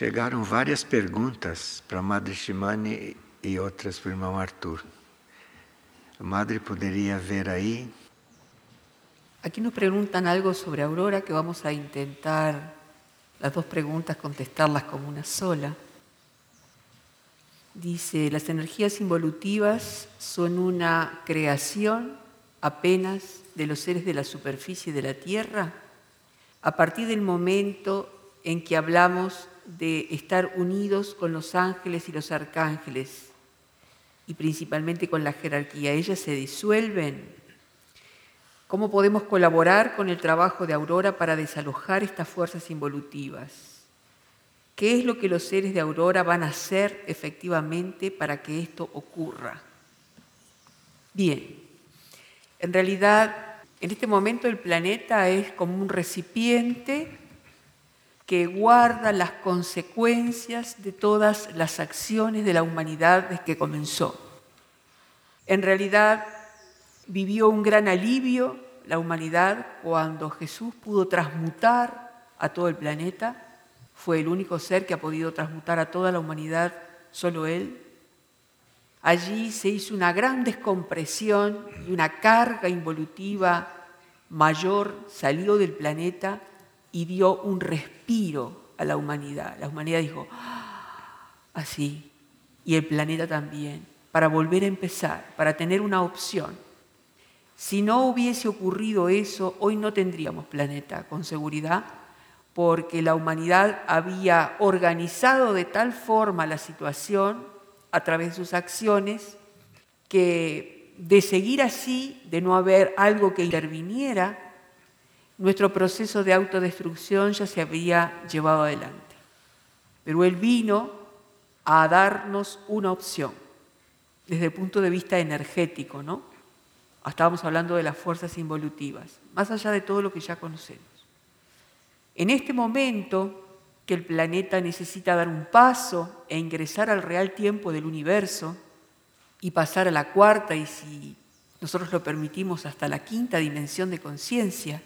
Chegaram várias perguntas para Madre Shimani e outras para o irmão Arthur. A Madre poderia ver aí. Aquí nos preguntan algo sobre Aurora que vamos a intentar las dos preguntas contestarlas como una sola. Dice, las energías involutivas son una creación apenas de los seres de la superficie de la Tierra a partir del momento en que hablamos de estar unidos con los ángeles y los arcángeles y principalmente con la jerarquía. Ellas se disuelven. ¿Cómo podemos colaborar con el trabajo de Aurora para desalojar estas fuerzas involutivas? ¿Qué es lo que los seres de Aurora van a hacer efectivamente para que esto ocurra? Bien, en realidad en este momento el planeta es como un recipiente que guarda las consecuencias de todas las acciones de la humanidad desde que comenzó. En realidad vivió un gran alivio la humanidad cuando Jesús pudo transmutar a todo el planeta. Fue el único ser que ha podido transmutar a toda la humanidad, solo Él. Allí se hizo una gran descompresión y una carga involutiva mayor salió del planeta y dio un respiro a la humanidad. La humanidad dijo, ah, así, y el planeta también, para volver a empezar, para tener una opción. Si no hubiese ocurrido eso, hoy no tendríamos planeta, con seguridad, porque la humanidad había organizado de tal forma la situación a través de sus acciones que de seguir así, de no haber algo que interviniera, nuestro proceso de autodestrucción ya se había llevado adelante. Pero Él vino a darnos una opción desde el punto de vista energético, ¿no? Estábamos hablando de las fuerzas involutivas, más allá de todo lo que ya conocemos. En este momento que el planeta necesita dar un paso e ingresar al real tiempo del universo y pasar a la cuarta y si nosotros lo permitimos hasta la quinta dimensión de conciencia,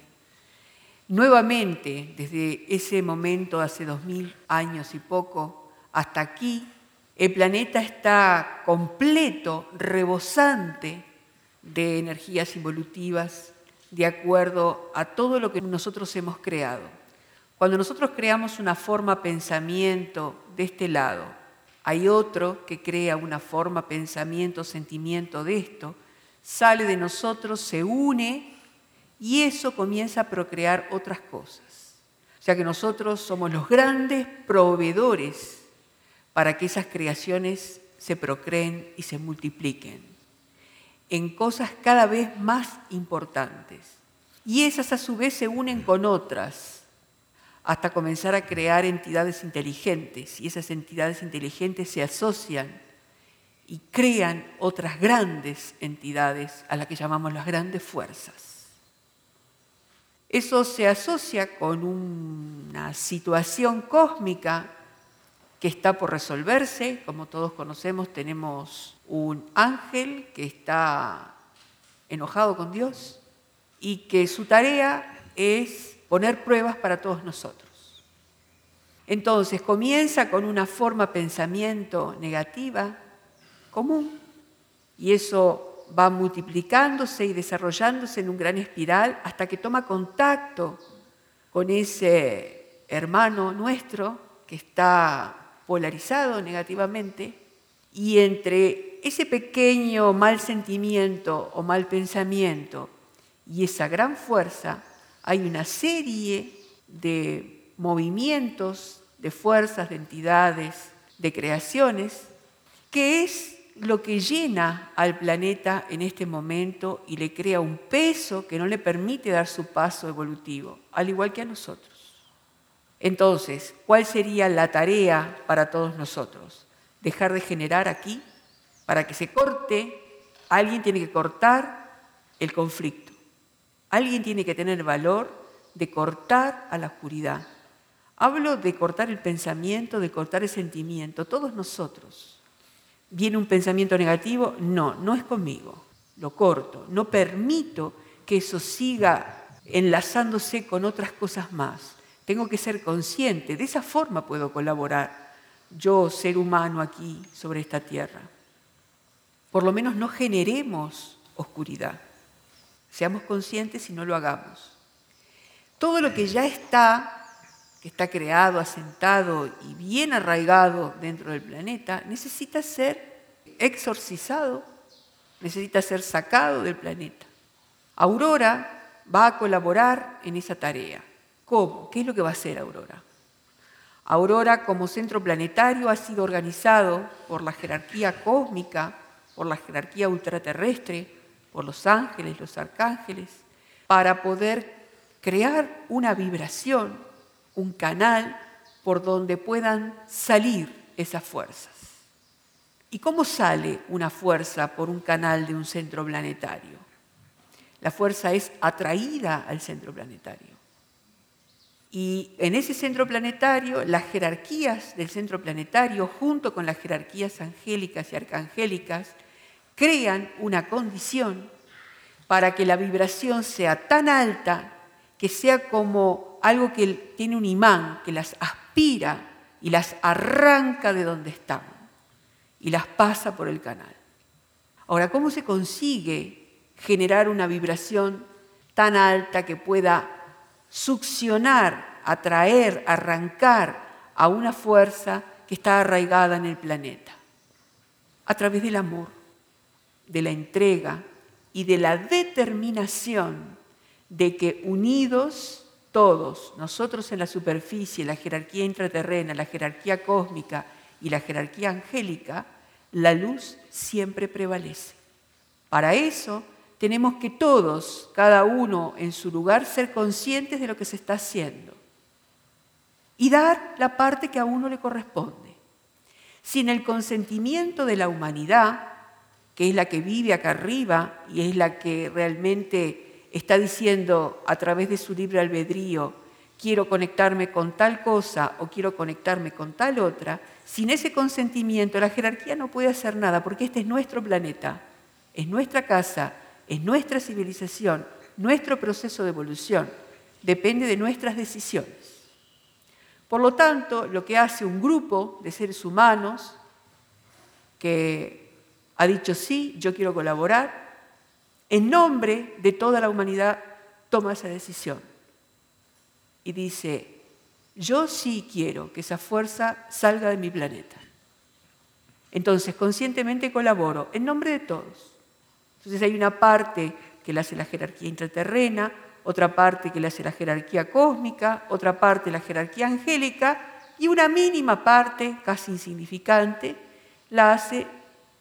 Nuevamente, desde ese momento, hace dos mil años y poco, hasta aquí, el planeta está completo, rebosante de energías involutivas, de acuerdo a todo lo que nosotros hemos creado. Cuando nosotros creamos una forma pensamiento de este lado, hay otro que crea una forma pensamiento, sentimiento de esto, sale de nosotros, se une y eso comienza a procrear otras cosas. O sea que nosotros somos los grandes proveedores para que esas creaciones se procreen y se multipliquen en cosas cada vez más importantes. Y esas a su vez se unen con otras hasta comenzar a crear entidades inteligentes y esas entidades inteligentes se asocian y crean otras grandes entidades a las que llamamos las grandes fuerzas. Eso se asocia con una situación cósmica que está por resolverse. Como todos conocemos, tenemos un ángel que está enojado con Dios y que su tarea es poner pruebas para todos nosotros. Entonces comienza con una forma pensamiento negativa común y eso va multiplicándose y desarrollándose en un gran espiral hasta que toma contacto con ese hermano nuestro que está polarizado negativamente y entre ese pequeño mal sentimiento o mal pensamiento y esa gran fuerza hay una serie de movimientos, de fuerzas, de entidades, de creaciones, que es lo que llena al planeta en este momento y le crea un peso que no le permite dar su paso evolutivo, al igual que a nosotros. Entonces, ¿cuál sería la tarea para todos nosotros? Dejar de generar aquí para que se corte, alguien tiene que cortar el conflicto, alguien tiene que tener valor de cortar a la oscuridad. Hablo de cortar el pensamiento, de cortar el sentimiento, todos nosotros viene un pensamiento negativo, no, no es conmigo, lo corto, no permito que eso siga enlazándose con otras cosas más. Tengo que ser consciente, de esa forma puedo colaborar yo, ser humano aquí sobre esta tierra. Por lo menos no generemos oscuridad. Seamos conscientes y no lo hagamos. Todo lo que ya está, que está creado, asentado y bien arraigado dentro del planeta, necesita ser exorcizado, necesita ser sacado del planeta. Aurora va a colaborar en esa tarea. ¿Cómo? ¿Qué es lo que va a hacer Aurora? Aurora como centro planetario ha sido organizado por la jerarquía cósmica, por la jerarquía ultraterrestre, por los ángeles, los arcángeles, para poder crear una vibración, un canal por donde puedan salir esas fuerzas. ¿Y cómo sale una fuerza por un canal de un centro planetario? La fuerza es atraída al centro planetario. Y en ese centro planetario, las jerarquías del centro planetario, junto con las jerarquías angélicas y arcangélicas, crean una condición para que la vibración sea tan alta que sea como algo que tiene un imán, que las aspira y las arranca de donde están y las pasa por el canal. Ahora, ¿cómo se consigue generar una vibración tan alta que pueda succionar, atraer, arrancar a una fuerza que está arraigada en el planeta? A través del amor, de la entrega y de la determinación de que unidos todos, nosotros en la superficie, la jerarquía intraterrena, la jerarquía cósmica y la jerarquía angélica, la luz siempre prevalece. Para eso tenemos que todos, cada uno en su lugar, ser conscientes de lo que se está haciendo y dar la parte que a uno le corresponde. Sin el consentimiento de la humanidad, que es la que vive acá arriba y es la que realmente está diciendo a través de su libre albedrío, quiero conectarme con tal cosa o quiero conectarme con tal otra, sin ese consentimiento la jerarquía no puede hacer nada porque este es nuestro planeta, es nuestra casa, es nuestra civilización, nuestro proceso de evolución, depende de nuestras decisiones. Por lo tanto, lo que hace un grupo de seres humanos que ha dicho sí, yo quiero colaborar, en nombre de toda la humanidad, toma esa decisión. Y dice, yo sí quiero que esa fuerza salga de mi planeta. Entonces, conscientemente colaboro en nombre de todos. Entonces hay una parte que la hace la jerarquía intraterrena, otra parte que la hace la jerarquía cósmica, otra parte la jerarquía angélica y una mínima parte, casi insignificante, la hace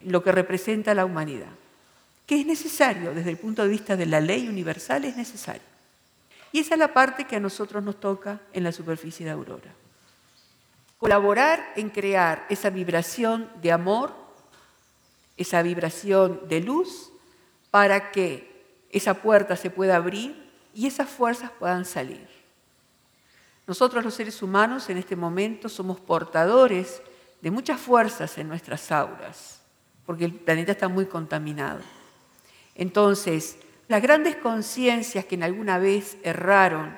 lo que representa la humanidad que es necesario desde el punto de vista de la ley universal, es necesario. Y esa es la parte que a nosotros nos toca en la superficie de Aurora. Colaborar en crear esa vibración de amor, esa vibración de luz, para que esa puerta se pueda abrir y esas fuerzas puedan salir. Nosotros los seres humanos en este momento somos portadores de muchas fuerzas en nuestras auras, porque el planeta está muy contaminado. Entonces, las grandes conciencias que en alguna vez erraron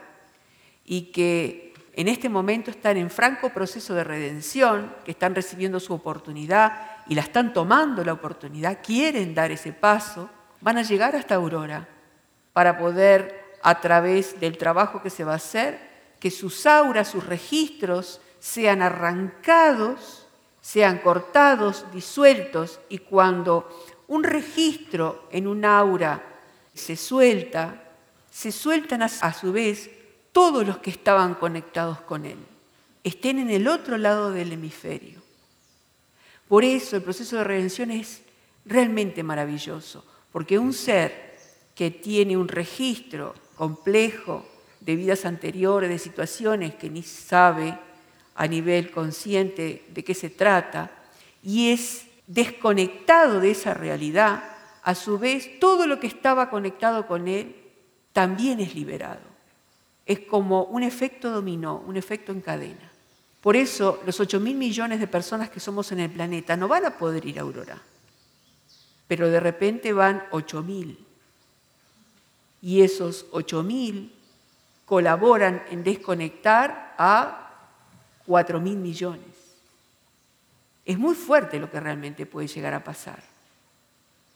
y que en este momento están en franco proceso de redención, que están recibiendo su oportunidad y la están tomando la oportunidad, quieren dar ese paso, van a llegar hasta Aurora para poder, a través del trabajo que se va a hacer, que sus auras, sus registros sean arrancados, sean cortados, disueltos, y cuando un registro en un aura se suelta, se sueltan a, su vez todos los que estaban conectados con él, estén en el otro lado del hemisferio. Por eso el proceso de redención es realmente maravilloso, porque un ser que tiene un registro complejo de vidas anteriores, de situaciones que ni sabe a nivel consciente de qué se trata, y es desconectado de esa realidad, a su vez todo lo que estaba conectado con él también es liberado. Es como un efecto dominó, un efecto en cadena. Por eso los 8 mil millones de personas que somos en el planeta no van a poder ir a Aurora, pero de repente van 8 mil. Y esos 8 mil colaboran en desconectar a 4 mil millones. Es muy fuerte lo que realmente puede llegar a pasar.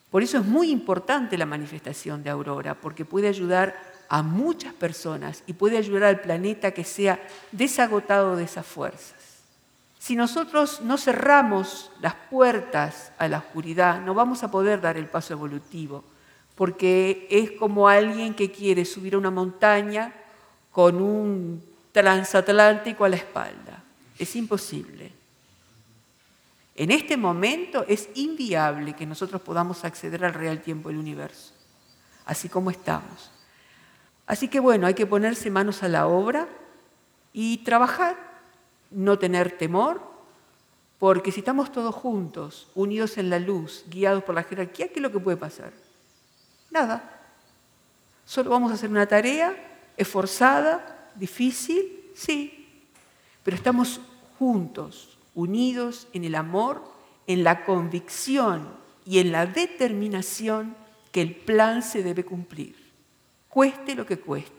Por eso es muy importante la manifestación de Aurora, porque puede ayudar a muchas personas y puede ayudar al planeta que sea desagotado de esas fuerzas. Si nosotros no cerramos las puertas a la oscuridad, no vamos a poder dar el paso evolutivo, porque es como alguien que quiere subir a una montaña con un transatlántico a la espalda. Es imposible. En este momento es inviable que nosotros podamos acceder al real tiempo del universo, así como estamos. Así que bueno, hay que ponerse manos a la obra y trabajar, no tener temor, porque si estamos todos juntos, unidos en la luz, guiados por la jerarquía, ¿qué es lo que puede pasar? Nada. Solo vamos a hacer una tarea esforzada, difícil, sí, pero estamos juntos, unidos en el amor, en la convicción y en la determinación que el plan se debe cumplir cueste lo que cueste.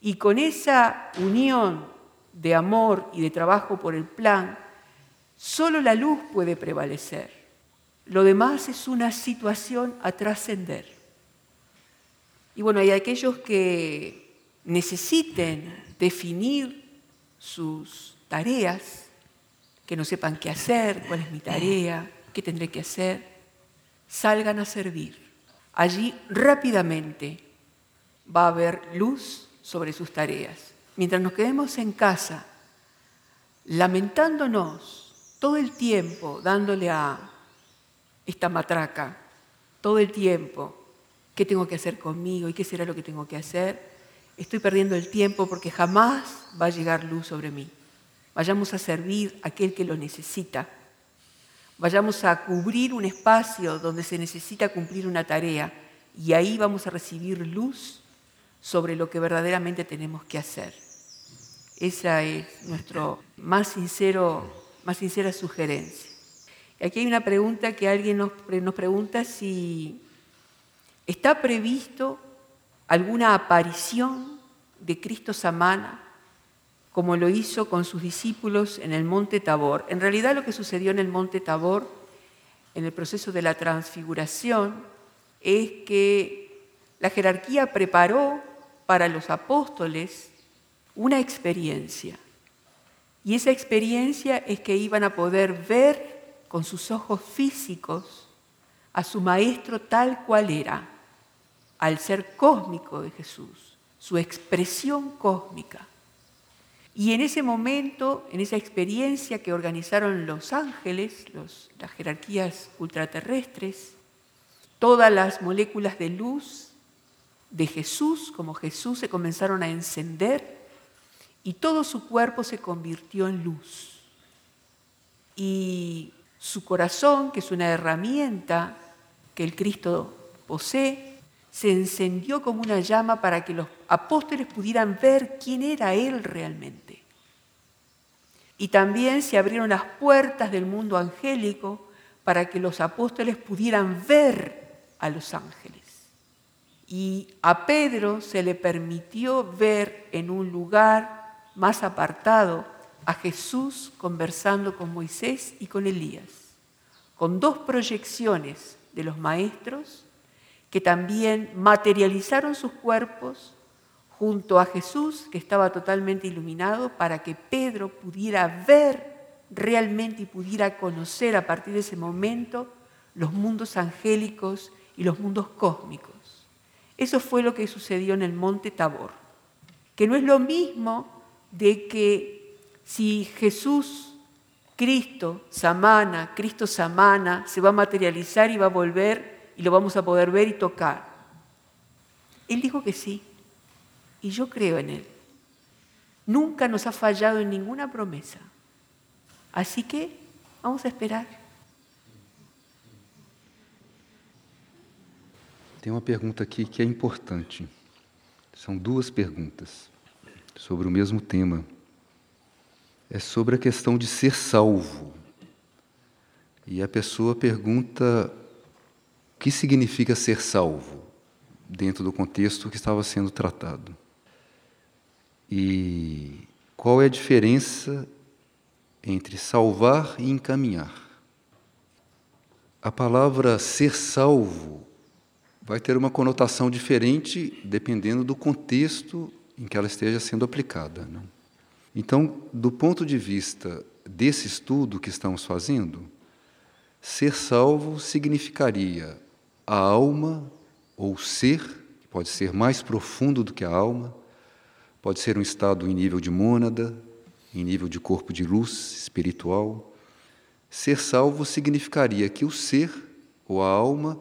Y con esa unión de amor y de trabajo por el plan, solo la luz puede prevalecer. Lo demás es una situación a trascender. Y bueno, hay aquellos que necesiten definir sus tareas, que no sepan qué hacer, cuál es mi tarea, qué tendré que hacer, salgan a servir. Allí rápidamente va a haber luz sobre sus tareas. Mientras nos quedemos en casa, lamentándonos todo el tiempo, dándole a esta matraca, todo el tiempo, ¿qué tengo que hacer conmigo y qué será lo que tengo que hacer? Estoy perdiendo el tiempo porque jamás va a llegar luz sobre mí. Vayamos a servir a aquel que lo necesita. Vayamos a cubrir un espacio donde se necesita cumplir una tarea y ahí vamos a recibir luz sobre lo que verdaderamente tenemos que hacer. Esa es nuestra más, más sincera sugerencia. Aquí hay una pregunta que alguien nos, nos pregunta si está previsto alguna aparición de Cristo Samana como lo hizo con sus discípulos en el monte Tabor. En realidad lo que sucedió en el monte Tabor, en el proceso de la transfiguración, es que la jerarquía preparó para los apóstoles una experiencia. Y esa experiencia es que iban a poder ver con sus ojos físicos a su maestro tal cual era, al ser cósmico de Jesús, su expresión cósmica. Y en ese momento, en esa experiencia que organizaron los ángeles, las jerarquías ultraterrestres, todas las moléculas de luz de Jesús, como Jesús, se comenzaron a encender y todo su cuerpo se convirtió en luz. Y su corazón, que es una herramienta que el Cristo posee, se encendió como una llama para que los apóstoles pudieran ver quién era Él realmente. Y también se abrieron las puertas del mundo angélico para que los apóstoles pudieran ver a los ángeles. Y a Pedro se le permitió ver en un lugar más apartado a Jesús conversando con Moisés y con Elías, con dos proyecciones de los maestros que también materializaron sus cuerpos junto a Jesús, que estaba totalmente iluminado, para que Pedro pudiera ver realmente y pudiera conocer a partir de ese momento los mundos angélicos y los mundos cósmicos. Eso fue lo que sucedió en el monte Tabor, que no es lo mismo de que si Jesús, Cristo, Samana, Cristo Samana, se va a materializar y va a volver y lo vamos a poder ver y tocar. Él dijo que sí, y yo creo en Él. Nunca nos ha fallado en ninguna promesa. Así que vamos a esperar. Tem uma pergunta aqui que é importante. São duas perguntas sobre o mesmo tema. É sobre a questão de ser salvo. E a pessoa pergunta o que significa ser salvo dentro do contexto que estava sendo tratado. E qual é a diferença entre salvar e encaminhar? A palavra ser salvo vai ter uma conotação diferente dependendo do contexto em que ela esteja sendo aplicada. Não? Então, do ponto de vista desse estudo que estamos fazendo, ser salvo significaria a alma ou ser, que pode ser mais profundo do que a alma, pode ser um estado em nível de mônada, em nível de corpo de luz espiritual. Ser salvo significaria que o ser ou a alma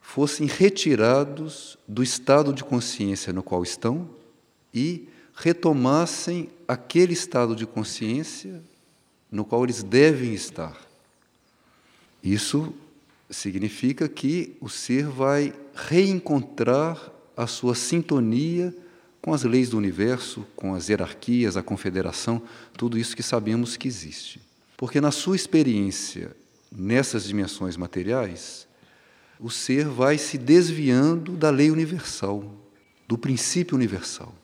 fossem retirados do estado de consciência no qual estão e retomassem aquele estado de consciência no qual eles devem estar. Isso significa que o ser vai reencontrar a sua sintonia com as leis do universo, com as hierarquias, a confederação, tudo isso que sabemos que existe. Porque na sua experiência nessas dimensões materiais, o ser vai se desviando da lei universal, do princípio universal.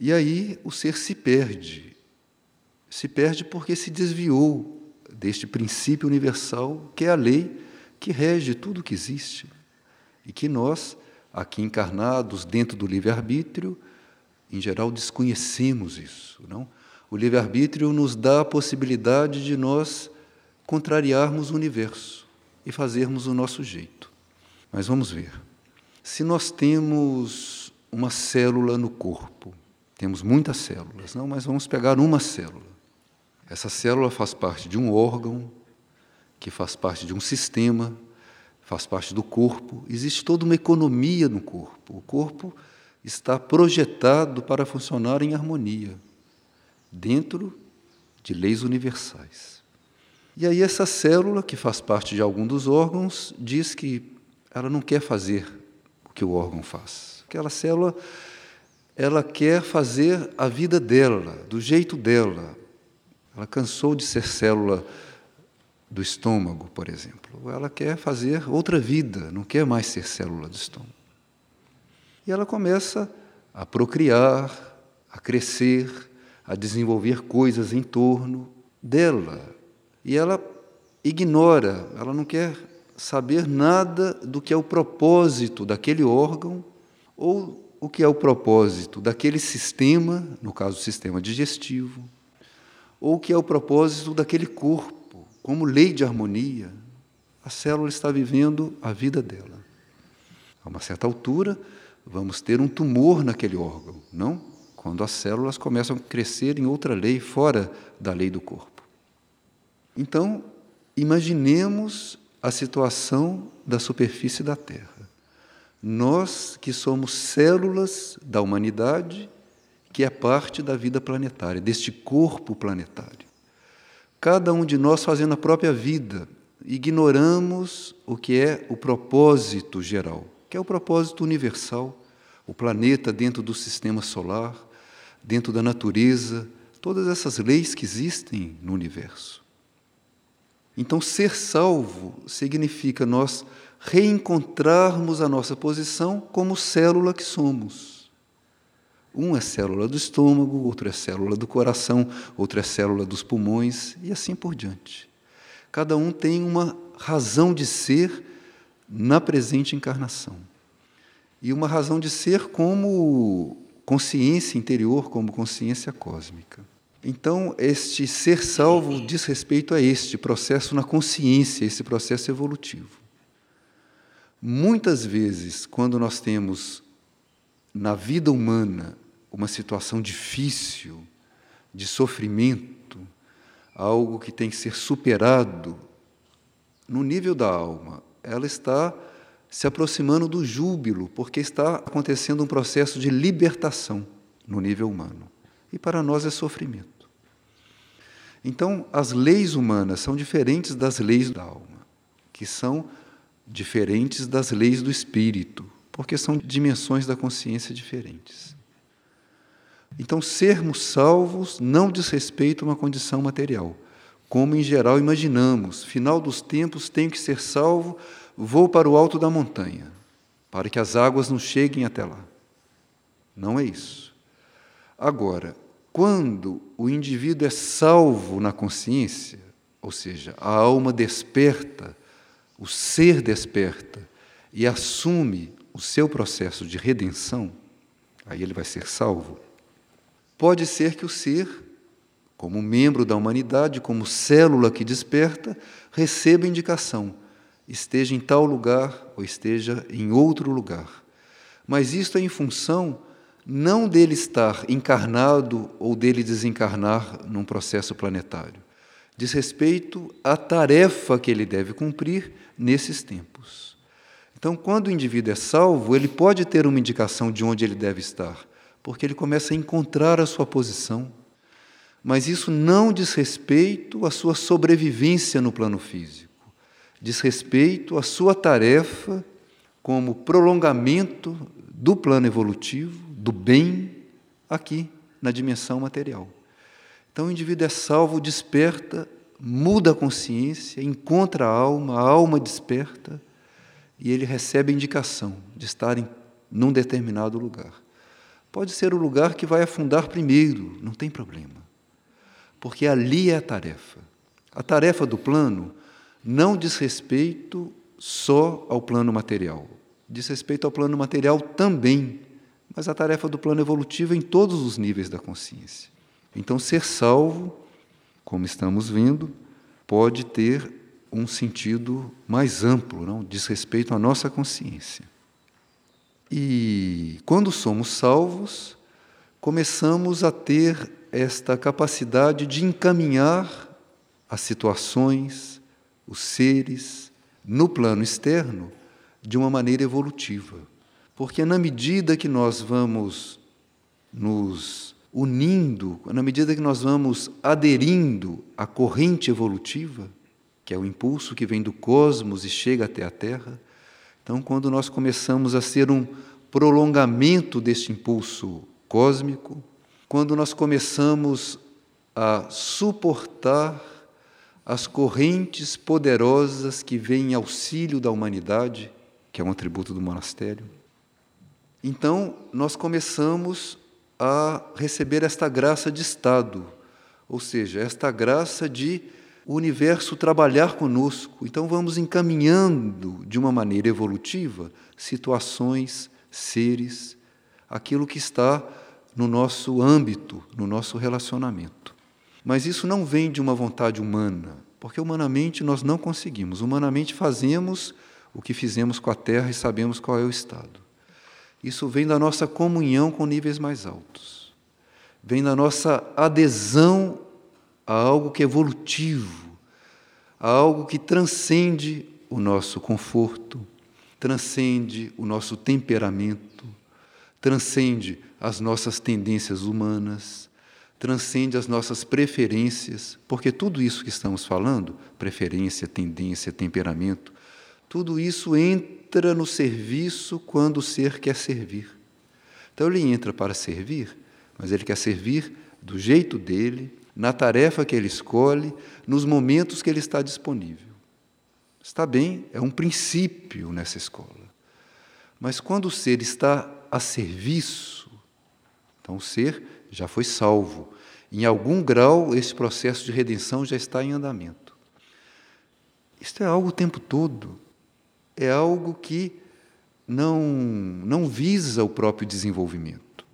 E aí o ser se perde. Se perde porque se desviou deste princípio universal, que é a lei que rege tudo o que existe. E que nós, aqui encarnados dentro do livre-arbítrio, em geral desconhecemos isso, não? O livre-arbítrio nos dá a possibilidade de nós contrariarmos o universo e fazermos o nosso jeito. Mas vamos ver. Se nós temos uma célula no corpo, temos muitas células, não, mas vamos pegar uma célula. Essa célula faz parte de um órgão, que faz parte de um sistema, faz parte do corpo. Existe toda uma economia no corpo. O corpo está projetado para funcionar em harmonia, dentro de leis universais. E aí, essa célula, que faz parte de algum dos órgãos, diz que ela não quer fazer o que o órgão faz. Aquela célula ela quer fazer a vida dela, do jeito dela. Ela cansou de ser célula do estômago, por exemplo. Ela quer fazer outra vida, não quer mais ser célula do estômago. E ela começa a procriar, a crescer, a desenvolver coisas em torno dela. E ela ignora, ela não quer saber nada do que é o propósito daquele órgão ou o que é o propósito daquele sistema, no caso o sistema digestivo, ou que é o propósito daquele corpo, como lei de harmonia. A célula está vivendo a vida dela. A uma certa altura, vamos ter um tumor naquele órgão, não? Quando as células começam a crescer em outra lei, fora da lei do corpo. Então, imaginemos a situação da superfície da Terra. Nós que somos células da humanidade, que é parte da vida planetária, deste corpo planetário. Cada um de nós fazendo a própria vida, ignoramos o que é o propósito geral, que é o propósito universal, o planeta dentro do sistema solar, dentro da natureza, todas essas leis que existem no universo. Então, ser salvo significa nós reencontrarmos a nossa posição como célula que somos. Um é célula do estômago, outro é célula do coração, outro é célula dos pulmões e assim por diante. Cada um tem uma razão de ser na presente encarnação. E uma razão de ser como consciência interior, como consciência cósmica. Então, este ser salvo diz respeito a este processo na consciência, esse processo evolutivo. Muitas vezes, quando nós temos na vida humana uma situação difícil, de sofrimento, algo que tem que ser superado, no nível da alma, ela está se aproximando do júbilo, porque está acontecendo um processo de libertação no nível humano. E para nós é sofrimento. Então, as leis humanas são diferentes das leis da alma, que são diferentes das leis do espírito, porque são dimensões da consciência diferentes. Então, sermos salvos não diz respeito a uma condição material, como em geral imaginamos. Final dos tempos, tenho que ser salvo, vou para o alto da montanha, para que as águas não cheguem até lá. Não é isso. Agora, quando o indivíduo é salvo na consciência, ou seja, a alma desperta, o ser desperta e assume o seu processo de redenção, aí ele vai ser salvo. Pode ser que o ser, como membro da humanidade, como célula que desperta, receba indicação, esteja em tal lugar ou esteja em outro lugar. Mas isto é em função não dele estar encarnado ou dele desencarnar num processo planetário. Diz respeito à tarefa que ele deve cumprir nesses tempos. Então, quando o indivíduo é salvo, ele pode ter uma indicação de onde ele deve estar, porque ele começa a encontrar a sua posição. Mas isso não diz respeito à sua sobrevivência no plano físico, diz respeito à sua tarefa como prolongamento do plano evolutivo, do bem, aqui na dimensão material. Então o indivíduo é salvo, desperta, muda a consciência, encontra a alma, a alma desperta e ele recebe a indicação de estar em num determinado lugar. Pode ser o lugar que vai afundar primeiro, não tem problema. Porque ali é a tarefa. A tarefa do plano não diz respeito só ao plano material, diz respeito ao plano material também, mas a tarefa do plano evolutivo é em todos os níveis da consciência. Então, ser salvo, como estamos vendo, pode ter um sentido mais amplo, não? diz respeito à nossa consciência. E quando somos salvos, começamos a ter esta capacidade de encaminhar as situações, os seres, no plano externo, de uma maneira evolutiva. Porque na medida que nós vamos nos unindo, na medida que nós vamos aderindo à corrente evolutiva, que é o impulso que vem do cosmos e chega até a Terra, então, quando nós começamos a ser um prolongamento deste impulso cósmico, quando nós começamos a suportar as correntes poderosas que vêm em auxílio da humanidade, que é um atributo do monastério, então nós começamos a receber esta graça de estado, ou seja, esta graça de o universo trabalhar conosco. Então vamos encaminhando de uma maneira evolutiva situações, seres, aquilo que está no nosso âmbito, no nosso relacionamento. Mas isso não vem de uma vontade humana, porque humanamente nós não conseguimos. Humanamente fazemos o que fizemos com a Terra e sabemos qual é o estado. Isso vem da nossa comunhão com níveis mais altos. Vem da nossa adesão a algo que é evolutivo, a algo que transcende o nosso conforto, transcende o nosso temperamento, transcende as nossas tendências humanas, transcende as nossas preferências, porque tudo isso que estamos falando, preferência, tendência, temperamento, tudo isso entra no serviço quando o ser quer servir. Então ele entra para servir, mas ele quer servir do jeito dele, na tarefa que ele escolhe, nos momentos que ele está disponível. Está bem, é um princípio nessa escola. Mas quando o ser está a serviço, então o ser já foi salvo. Em algum grau, esse processo de redenção já está em andamento. Isto é algo o tempo todo é algo que não, não visa o próprio desenvolvimento.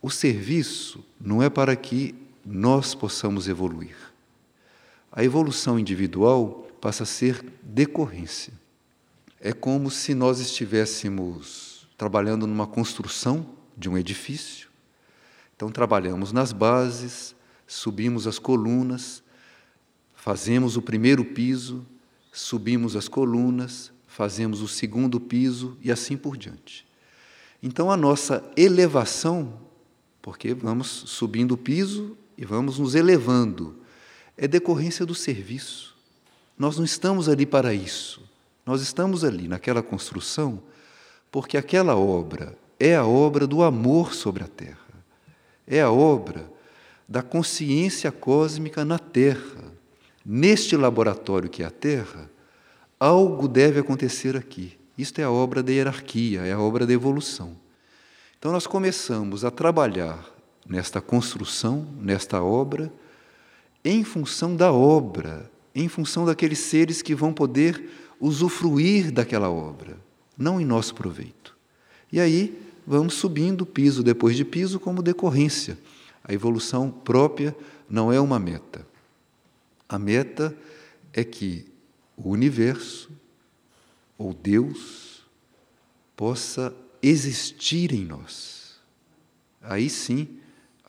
O serviço não é para que nós possamos evoluir. A evolução individual passa a ser decorrência. É como se nós estivéssemos trabalhando numa construção de um edifício. Então, trabalhamos nas bases, subimos as colunas, fazemos o primeiro piso, subimos as colunas, fazemos o segundo piso e assim por diante. Então a nossa elevação, porque vamos subindo o piso e vamos nos elevando, é decorrência do serviço. Nós não estamos ali para isso. Nós estamos ali naquela construção porque aquela obra é a obra do amor sobre a terra. É a obra da consciência cósmica na terra. Neste laboratório que é a terra, Algo deve acontecer aqui. Isto é a obra da hierarquia, é a obra da evolução. Então nós começamos a trabalhar nesta construção, nesta obra, em função da obra, em função daqueles seres que vão poder usufruir daquela obra, não em nosso proveito. E aí vamos subindo piso depois de piso como decorrência. A evolução própria não é uma meta. A meta é que o universo, ou Deus, possa existir em nós. Aí sim,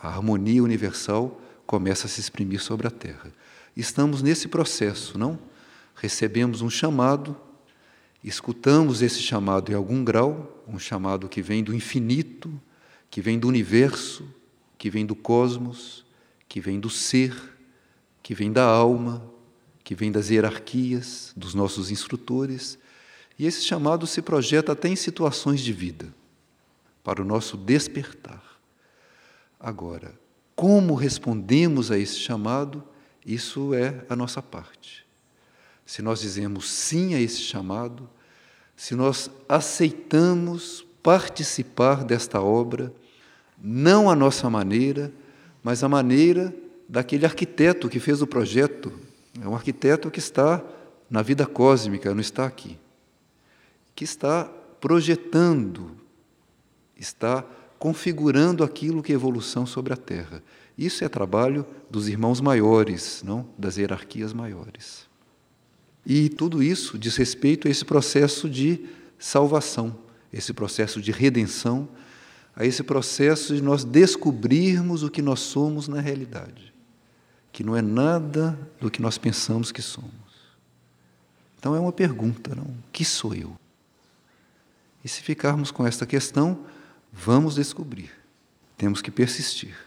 a harmonia universal começa a se exprimir sobre a Terra. Estamos nesse processo, não? Recebemos um chamado, escutamos esse chamado em algum grau, um chamado que vem do infinito, que vem do universo, que vem do cosmos, que vem do ser, que vem da alma, que vem das hierarquias, dos nossos instrutores, e esse chamado se projeta até em situações de vida, para o nosso despertar. Agora, como respondemos a esse chamado, isso é a nossa parte. Se nós dizemos sim a esse chamado, se nós aceitamos participar desta obra, não a nossa maneira, mas a maneira daquele arquiteto que fez o projeto. É um arquiteto que está na vida cósmica, não está aqui. Que está projetando, está configurando aquilo que é evolução sobre a Terra. Isso é trabalho dos irmãos maiores, não das hierarquias maiores. E tudo isso diz respeito a esse processo de salvação, esse processo de redenção, a esse processo de nós descobrirmos o que nós somos na realidade, que não é nada do que nós pensamos que somos. Então é uma pergunta, não? Que sou eu? E se ficarmos com esta questão, vamos descobrir. Temos que persistir.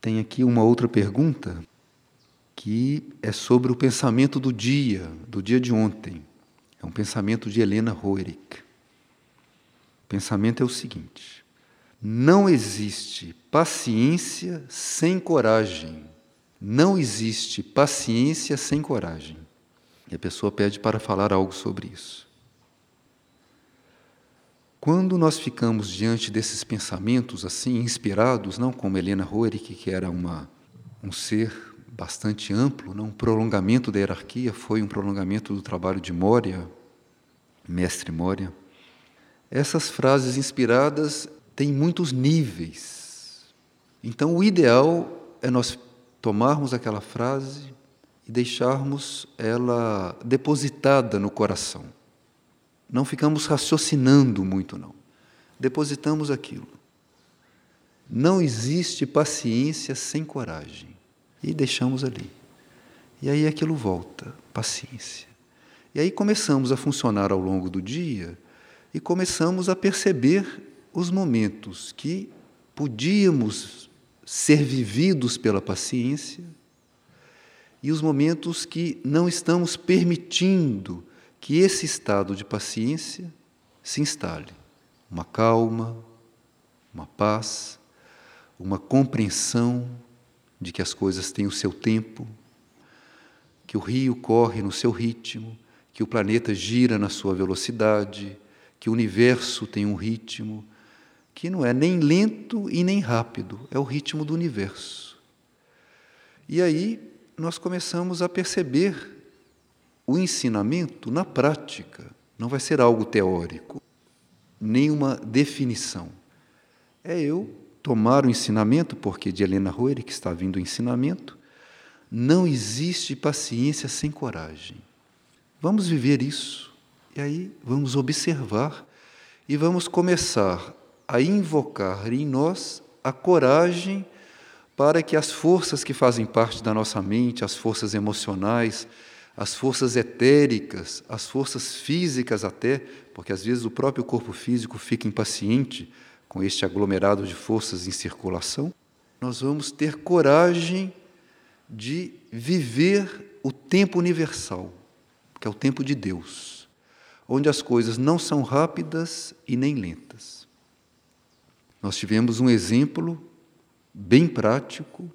Tem aqui uma outra pergunta que é sobre o pensamento do dia, do dia de ontem. É um pensamento de Helena Roerich. O pensamento é o seguinte: não existe paciência sem coragem. Não existe paciência sem coragem. E a pessoa pede para falar algo sobre isso. Quando nós ficamos diante desses pensamentos assim inspirados, não como Helena Roerich, que era uma um ser bastante amplo, não? um prolongamento da hierarquia, foi um prolongamento do trabalho de Moria, mestre Moria. Essas frases inspiradas têm muitos níveis. Então, o ideal é nós tomarmos aquela frase e deixarmos ela depositada no coração. Não ficamos raciocinando muito, não. Depositamos aquilo. Não existe paciência sem coragem e deixamos ali. E aí aquilo volta, paciência. E aí começamos a funcionar ao longo do dia e começamos a perceber os momentos que podíamos ser vividos pela paciência e os momentos que não estamos permitindo que esse estado de paciência se instale. Uma calma, uma paz, uma compreensão de que as coisas têm o seu tempo, que o rio corre no seu ritmo, que o planeta gira na sua velocidade, que o universo tem um ritmo que não é nem lento e nem rápido, é o ritmo do universo. E aí nós começamos a perceber o ensinamento na prática, não vai ser algo teórico, nem uma definição. É eu tomar o ensinamento, porque de Helena Roire, que está vindo o ensinamento, não existe paciência sem coragem. Vamos viver isso. E aí vamos observar e vamos começar a invocar em nós a coragem para que as forças que fazem parte da nossa mente, as forças emocionais, as forças etéricas, as forças físicas até, porque às vezes o próprio corpo físico fica impaciente com este aglomerado de forças em circulação, nós vamos ter coragem de viver o tempo universal, que é o tempo de Deus, onde as coisas não são rápidas e nem lentas. Nós tivemos um exemplo bem prático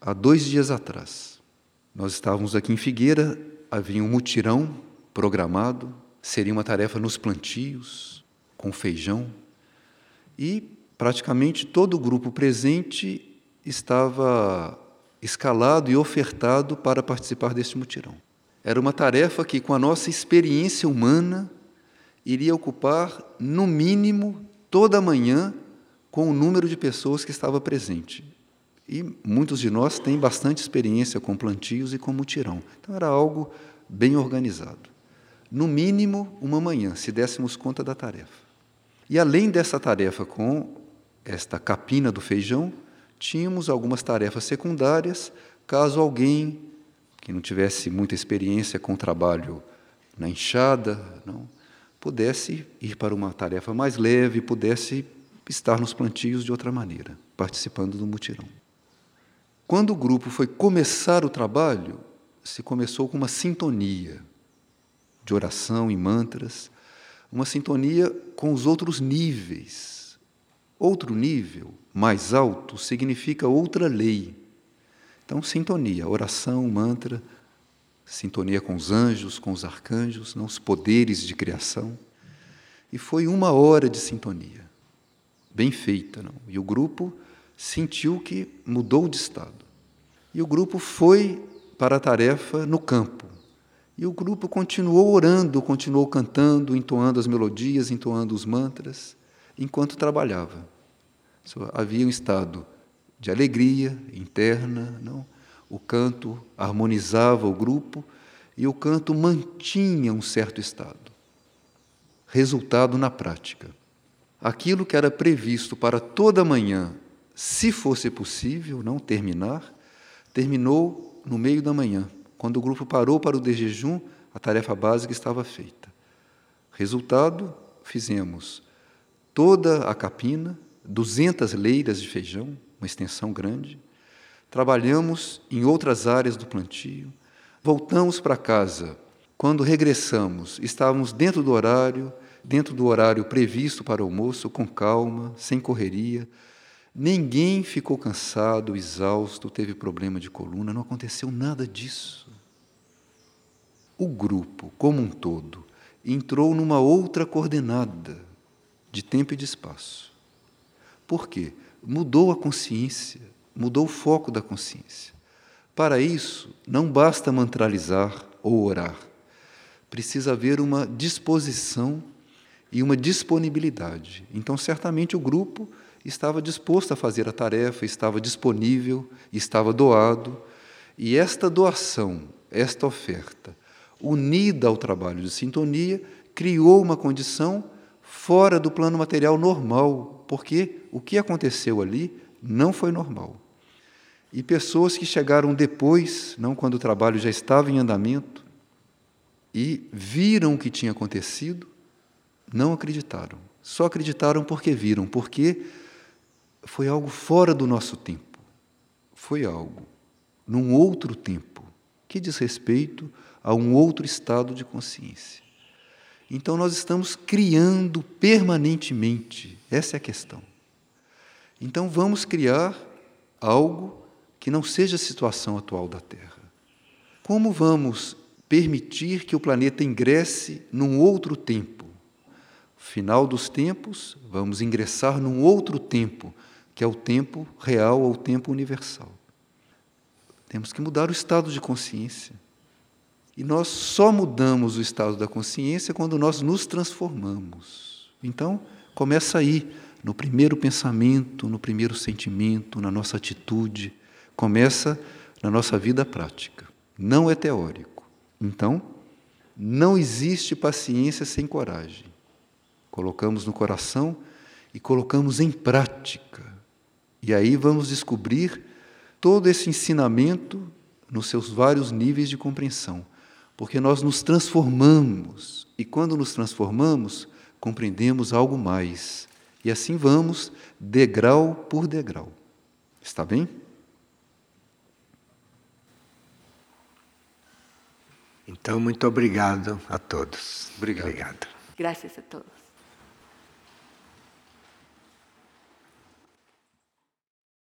há dois dias atrás. Nós estávamos aqui em Figueira, havia um mutirão programado, seria uma tarefa nos plantios, com feijão, e praticamente todo o grupo presente estava escalado e ofertado para participar deste mutirão. Era uma tarefa que, com a nossa experiência humana, iria ocupar, no mínimo, toda a manhã com o número de pessoas que estava presente. E muitos de nós têm bastante experiência com plantios e com mutirão. Então era algo bem organizado. No mínimo, uma manhã, se dessemos conta da tarefa. E além dessa tarefa com esta capina do feijão, tínhamos algumas tarefas secundárias, caso alguém que não tivesse muita experiência com o trabalho na enxada, não, pudesse ir para uma tarefa mais leve, pudesse estar nos plantios de outra maneira, participando do mutirão. Quando o grupo foi começar o trabalho, se começou com uma sintonia de oração e mantras, uma sintonia com os outros níveis. Outro nível, mais alto, significa outra lei. Então, sintonia, oração, mantra, sintonia com os anjos, com os arcanjos, não os poderes de criação. E foi uma hora de sintonia, bem feita, não? E o grupo sentiu que mudou de estado. E o grupo foi para a tarefa no campo. E o grupo continuou orando, continuou cantando, entoando as melodias, entoando os mantras, enquanto trabalhava. Havia um estado de alegria interna, não? O canto harmonizava o grupo e o canto mantinha um certo estado. Resultado na prática. Aquilo que era previsto para toda manhã se fosse possível não terminar, terminou no meio da manhã. Quando o grupo parou para o de jejum, a tarefa básica estava feita. Resultado, fizemos toda a capina, 200 leiras de feijão, uma extensão grande. Trabalhamos em outras áreas do plantio. Voltamos para casa. Quando regressamos, estávamos dentro do horário, dentro do horário previsto para o almoço, com calma, sem correria, Ninguém ficou cansado, exausto, teve problema de coluna, não aconteceu nada disso. O grupo, como um todo, entrou numa outra coordenada de tempo e de espaço. Por quê? Mudou a consciência, mudou o foco da consciência. Para isso, não basta mantralizar ou orar. Precisa haver uma disposição e uma disponibilidade. Então, certamente o grupo estava disposto a fazer a tarefa, estava disponível, estava doado. E esta doação, esta oferta, unida ao trabalho de sintonia, criou uma condição fora do plano material normal, porque o que aconteceu ali não foi normal. E pessoas que chegaram depois, não quando o trabalho já estava em andamento, e viram o que tinha acontecido, não acreditaram. Só acreditaram porque viram, porque foi algo fora do nosso tempo. Foi algo num outro tempo que diz respeito a um outro estado de consciência. Então nós estamos criando permanentemente, essa é a questão. Então vamos criar algo que não seja a situação atual da Terra. Como vamos permitir que o planeta ingresse num outro tempo? Final dos tempos, vamos ingressar num outro tempo, que é o tempo real ou o tempo universal. Temos que mudar o estado de consciência. E nós só mudamos o estado da consciência quando nós nos transformamos. Então, começa aí, no primeiro pensamento, no primeiro sentimento, na nossa atitude, começa na nossa vida prática. Não é teórico. Então, não existe paciência sem coragem. Colocamos no coração e colocamos em prática e aí vamos descobrir todo esse ensinamento nos seus vários níveis de compreensão, porque nós nos transformamos e quando nos transformamos, compreendemos algo mais. E assim vamos, degrau por degrau. Está bem? Então, muito obrigado a todos. Obrigado. obrigado. Gracias a todos.